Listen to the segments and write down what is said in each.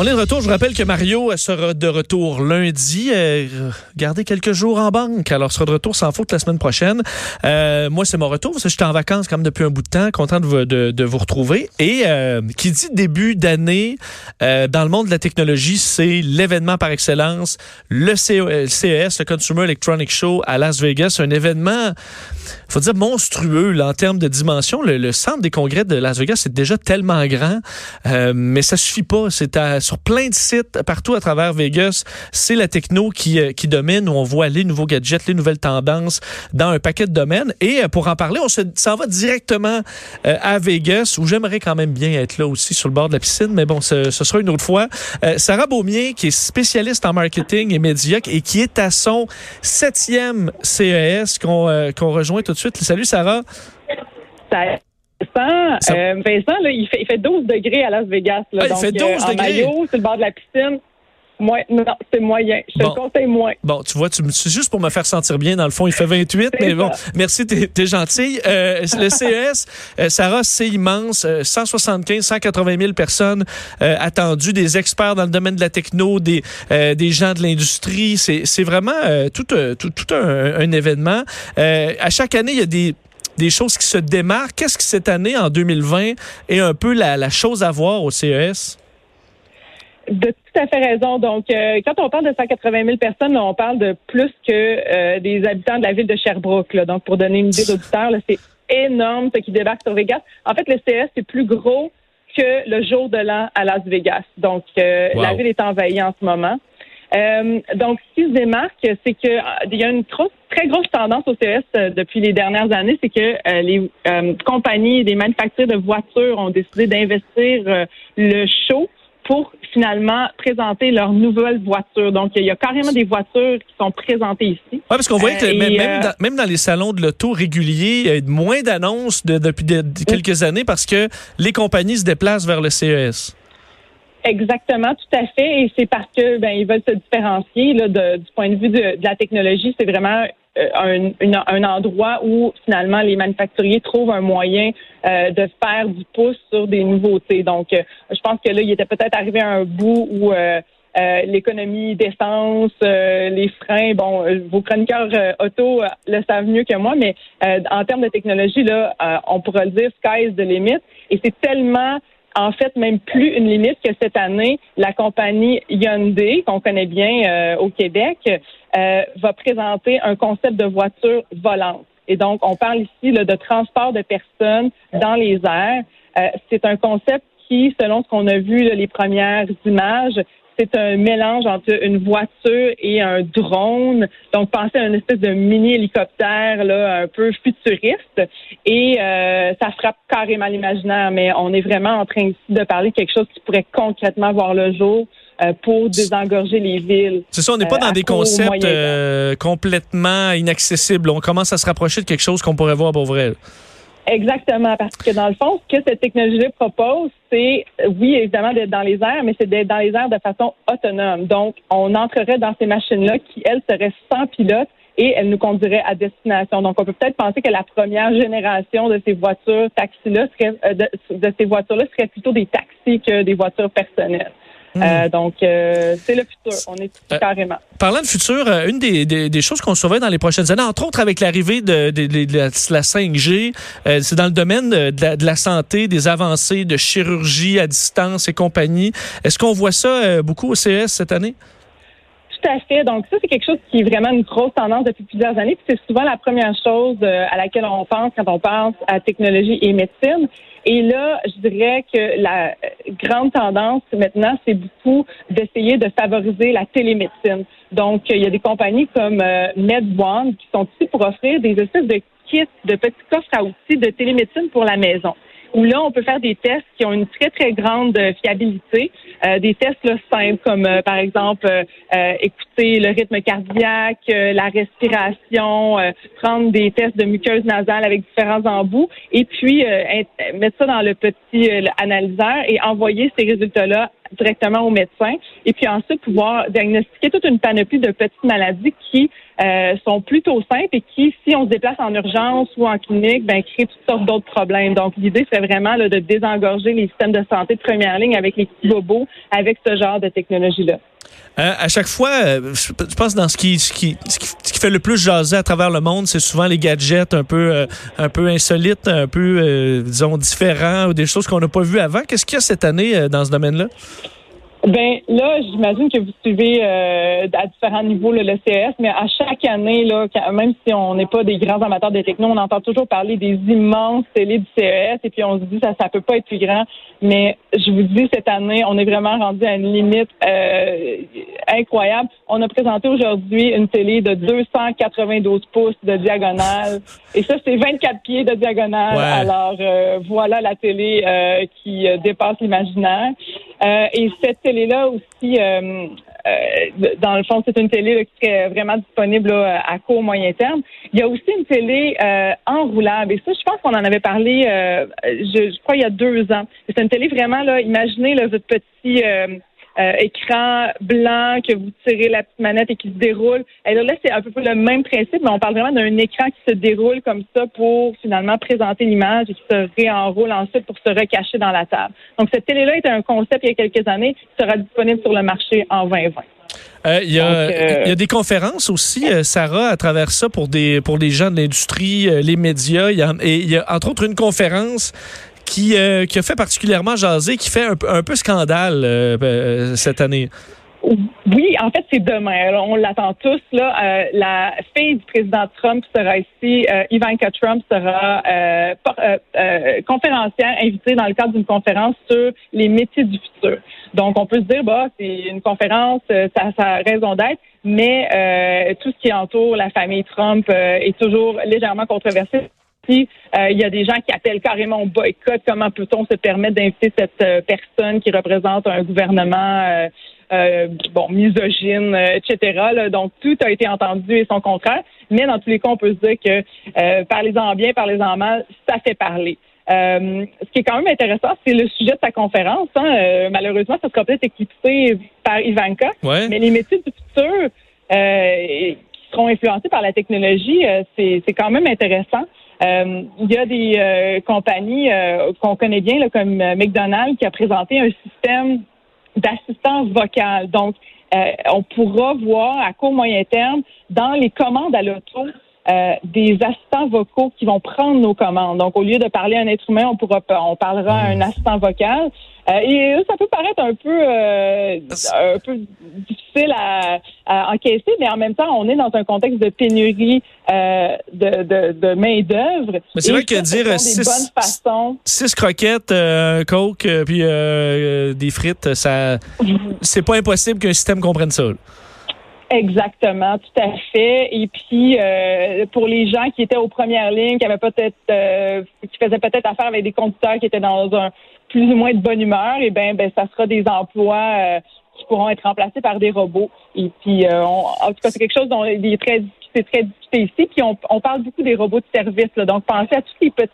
On est de retour. Je vous rappelle que Mario sera de retour lundi. Euh, gardez quelques jours en banque. Alors, sera de retour sans faute la semaine prochaine. Euh, moi, c'est mon retour. J'étais en vacances quand même depuis un bout de temps. Content de vous, retrouver. Et euh, qui dit début d'année dans le monde de la technologie, c'est l'événement par excellence, le CES, le Consumer Electronic Show à Las Vegas. Un événement, faut dire monstrueux en termes de dimension. Le, centre des congrès de Las Vegas, c'est déjà tellement grand, mais ça suffit pas. C'est à sur plein de sites partout à travers Vegas. C'est la techno qui, euh, qui domine, où on voit les nouveaux gadgets, les nouvelles tendances dans un paquet de domaines. Et euh, pour en parler, on s'en va directement euh, à Vegas, où j'aimerais quand même bien être là aussi sur le bord de la piscine, mais bon, ce, ce sera une autre fois. Sarah Beaumier, qui est spécialiste en marketing et médias et qui est à son septième CES qu'on qu'on rejoint tout de suite. Salut Sarah. Salut. Vincent, euh, Vincent là, il, fait, il fait 12 degrés à Las Vegas. Là, ah, il fait 12 euh, en degrés? maillot, c'est le bord de la piscine. Moi, non, c'est moyen. Je Bon. te le conseille moins. Bon, tu vois, tu me- c'est juste pour me faire sentir bien. Dans le fond, il fait 28, C'est mais bon, ça. merci, t'es es gentille. Euh, le CES, euh, Sarah, c'est immense. Euh, 175, 180 000 personnes euh, attendues, des experts dans le domaine de la techno, des, euh, des gens de l'industrie. C'est c'est vraiment tout, tout, tout un, un événement. À chaque année, il y a des des choses qui se démarquent. Qu'est-ce qui cette année, en 2020, est un peu la, la chose à voir au CES? De tout à fait raison. Donc, euh, quand on parle de 180 000 personnes, là, on parle de plus que euh, des habitants de la ville de Sherbrooke. Là. Donc, pour donner une idée d'auditeur, c'est énorme ce qui débarque sur Vegas. En fait, le CES est plus gros que le jour de l'an à Las Vegas. Donc, euh, Wow. la ville est envahie en ce moment. Euh, donc, ce qui se démarque, c'est que euh, y a une trop- très grosse tendance au CES euh, depuis les dernières années, c'est que euh, les compagnies, les manufacturiers de voitures ont décidé d'investir le show pour finalement présenter leurs nouvelles voitures. Donc, il y a carrément des voitures qui sont présentées ici. Oui, parce qu'on voyait que Euh, même, euh, dans, même dans les salons de l'auto réguliers, il y a moins d'annonces de- depuis de- de quelques années parce que les compagnies se déplacent vers le CES. Exactement, tout à fait. Et c'est parce que ben ils veulent se différencier là, de- du point de vue de, de la technologie. C'est vraiment euh, un, un endroit où finalement les manufacturiers trouvent un moyen euh, de faire du pouce sur des nouveautés. Donc, euh, je pense que là, il était peut-être arrivé à un bout où euh, euh, l'économie d'essence, euh, les freins, bon, vos chroniqueurs auto le savent mieux que moi, mais en termes de technologie, là, on pourrait le dire, sky is the. Et c'est tellement en fait, même plus une limite que cette année, la compagnie Hyundai, qu'on connaît bien euh, au Québec, euh, va présenter un concept de voiture volante. Et donc, on parle ici là, de transport de personnes dans les airs. Euh, c'est un concept qui, selon ce qu'on a vu, là, les premières images, c'est un mélange entre une voiture et un drone. Donc, pensez à une espèce de mini-hélicoptère là, un peu futuriste. Et euh, ça frappe carrément l'imaginaire, mais on est vraiment en train ici de parler de quelque chose qui pourrait concrètement voir le jour euh, pour désengorger les villes. C'est ça, on n'est pas Euh, dans des concepts euh, complètement inaccessibles. On commence à se rapprocher de quelque chose qu'on pourrait voir pour vrai. Exactement, parce que dans le fond, ce que cette technologie propose, c'est, oui, évidemment, d'être dans les airs, mais c'est d'être dans les airs de façon autonome. Donc, on entrerait dans ces machines-là qui, elles, seraient sans pilote et elles nous conduiraient à destination. Donc, on peut peut-être penser que la première génération de ces voitures taxis-là serait, euh, de, de ces voitures-là serait plutôt des taxis que des voitures personnelles. Euh, donc, euh, c'est le futur. On est Euh, carrément. Parlant de futur, euh, une des, des- des choses qu'on surveille dans les prochaines années, entre autres avec l'arrivée de, de- de- de la, de la 5G, euh, c'est dans le domaine de la, de la santé, des avancées de chirurgie à distance et compagnie. Est-ce qu'on voit ça beaucoup au CES cette année? Tout à fait. Donc ça, c'est quelque chose qui est vraiment une grosse tendance depuis plusieurs années. C'est souvent la première chose euh, à laquelle on pense quand on pense à technologie et médecine. Et là, je dirais que la euh, grande tendance maintenant, c'est beaucoup d'essayer de favoriser la télémédecine. Donc, il y a des compagnies comme euh, MedOne qui sont ici pour offrir des espèces de kits, de petits coffres à outils de télémédecine pour la maison où là, on peut faire des tests qui ont une très, très grande euh, fiabilité. Euh, des tests là, simples comme, euh, par exemple, euh, écouter le rythme cardiaque, la respiration, prendre des tests de muqueuse nasale avec différents embouts, et puis mettre ça dans le petit analyseur et envoyer ces résultats-là directement au médecin, et puis ensuite pouvoir diagnostiquer toute une panoplie de petites maladies qui euh, sont plutôt simples et qui, si on se déplace en urgence ou en clinique, ben, créent toutes sortes d'autres problèmes. Donc, l'idée serait vraiment de désengorger les systèmes de santé de première ligne avec les petits bobos, avec ce genre de technologie-là. Euh, à chaque fois, euh, je pense dans ce qui, fait le plus jaser à travers le monde, c'est souvent les gadgets un peu insolites, un peu, disons, différents ou des choses qu'on n'a pas vues avant. Qu'est-ce qu'il y a cette année dans ce domaine-là? Ben là, j'imagine que vous suivez euh, à différents niveaux le CES, mais à chaque année, là, même si on n'est pas des grands amateurs des techno, on entend toujours parler des immenses télés du CES et puis on se dit ça, ça peut pas être plus grand. Mais je vous dis, cette année, on est vraiment rendu à une limite euh, incroyable. On a présenté aujourd'hui une télé de 292 pouces de diagonale et ça, c'est 24 pieds de diagonale. Alors euh, voilà la télé qui dépasse l'imaginaire. Et cette télé-là aussi, euh, euh, dans le fond, c'est une télé qui serait vraiment disponible à court moyen terme. Il y a aussi une télé euh, enroulable. Et ça, je pense qu'on en avait parlé, je, crois, il y a deux ans. C'est une télé vraiment, là, imaginez là, votre petit euh, écran blanc que vous tirez la petite manette et qui se déroule. Et là, c'est un peu le même principe, mais on parle vraiment d'un écran qui se déroule comme ça pour finalement présenter l'image et qui se réenroule ensuite pour se recacher dans la table. Donc, cette télé-là était un concept il y a quelques années qui sera disponible sur le marché en 2020. Euh, il, y a, euh, il, y a, des conférences aussi, Sarah, à travers ça pour des pour les gens de l'industrie, les médias. Il y a, et il y a entre autres une conférence qui, euh, qui a fait particulièrement jaser, qui fait un, peu scandale euh, euh, cette année. Oui, en fait, c'est demain. on l'attend tous. Là, la fille du président Trump sera ici. Ivanka Trump sera conférencière invitée dans le cadre d'une conférence sur les métiers du futur. Donc, on peut se dire, bah, c'est une conférence, ça, ça a raison d'être, mais tout ce qui entoure la famille Trump est toujours légèrement controversé. Euh, il y a des gens qui appellent carrément au boycott. Comment peut-on se permettre d'inviter cette euh, personne qui représente un gouvernement euh, bon misogyne, etc. Donc tout a été entendu et son contraire. Mais dans tous les cas, on peut se dire que parlez-en bien, parlez-en mal, ça fait parler. ce qui est quand même intéressant, c'est le sujet de sa conférence. Hein. malheureusement, ça sera peut-être éclipsé par Ivanka. Mais les métiers du futur qui seront influencés par la technologie, c'est quand même intéressant. Euh, il y a des euh, compagnies euh, qu'on connaît bien, là, comme McDonald's, qui a présenté un système d'assistance vocale. Donc, on pourra voir à court moyen terme dans les commandes à l'auto des assistants vocaux qui vont prendre nos commandes. Donc, au lieu de parler à un être humain, on pourra on parlera à un assistant vocal. Euh, et ça peut paraître un peu, euh, un peu difficile à, encaisser, mais en même temps, on est dans un contexte de pénurie euh, de, de, de main d'œuvre. Mais c'est vrai que dire six, six croquettes, un coke, puis des frites, ça, c'est pas impossible qu'un système comprenne ça. Exactement, tout à fait. Et puis pour les gens qui étaient aux premières lignes, qui avaient peut-être, qui faisaient peut-être affaire avec des conducteurs qui étaient dans un plus ou moins de bonne humeur, et ben, ben ça sera des emplois euh, qui pourront être remplacés par des robots. Et puis, euh, en tout cas, c'est quelque chose dont il est très, c'est très discuté ici. Puis, on, on, parle beaucoup des robots de service. Là. Donc, pensez à tous les petits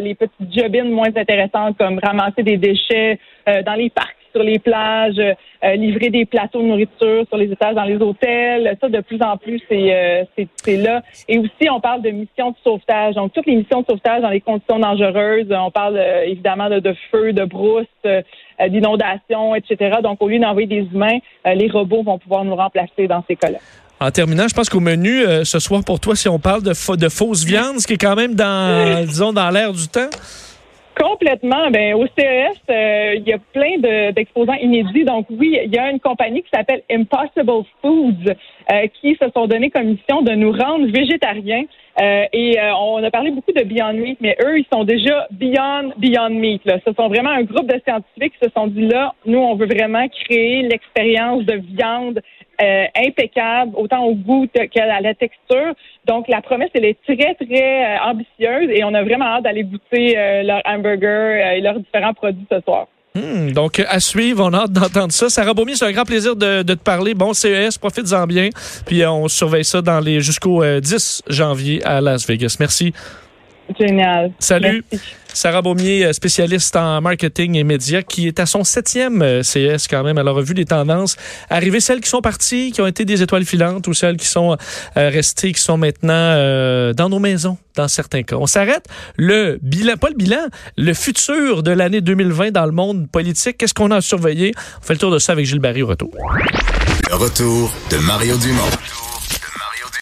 les petites jobines moins intéressantes comme ramasser des déchets euh, dans les parcs sur les plages, euh, livrer des plateaux de nourriture sur les étages dans les hôtels. Ça, de plus en plus, c'est euh, c'est là. Et aussi, on parle de missions de sauvetage. Donc, toutes les missions de sauvetage dans les conditions dangereuses. On parle euh, évidemment de, de, feu, de brousse, d'inondation, etc. Donc, au lieu d'envoyer des humains, les robots vont pouvoir nous remplacer dans ces cas-là. En terminant, je pense qu'au menu ce soir pour toi, si on parle de, de fausses viandes, ce qui est quand même dans, disons, dans l'air du temps. Complètement. Ben, au CES, euh, il y a plein d'exposants inédits. Donc oui, il y a une compagnie qui s'appelle Impossible Foods euh, qui se sont donné comme mission de nous rendre végétariens. Euh, et on a parlé beaucoup de Beyond Meat, mais eux, ils sont déjà Beyond Beyond Meat. Là. Ce sont vraiment un groupe de scientifiques qui se sont dit là, nous, on veut vraiment créer l'expérience de viande euh, impeccable, autant au goût qu'à la texture. Donc, la promesse, elle est très, très euh, ambitieuse et on a vraiment hâte d'aller goûter euh, leurs hamburgers et leurs différents produits ce soir. Hmm, donc, à suivre, on a hâte d'entendre ça. Sarah Beaumier, c'est un grand plaisir de, te parler. Bon CES, profites-en bien. Puis on surveille ça dans les jusqu'au 10 janvier à Las Vegas. Merci. Génial. Salut. Merci. Sarah Beaumier, euh, spécialiste en marketing et médias, qui est à son septième euh, CS quand même. Elle a revu les tendances. Arriver celles qui sont parties, qui ont été des étoiles filantes ou celles qui sont euh, restées, qui sont maintenant euh, dans nos maisons, dans certains cas. On s'arrête. Le bilan, pas le bilan, le futur de l'année 2020 dans le monde politique. Qu'est-ce qu'on a à surveiller? On fait le tour de ça avec Gilles Barry au retour. Le retour de Mario Dumont.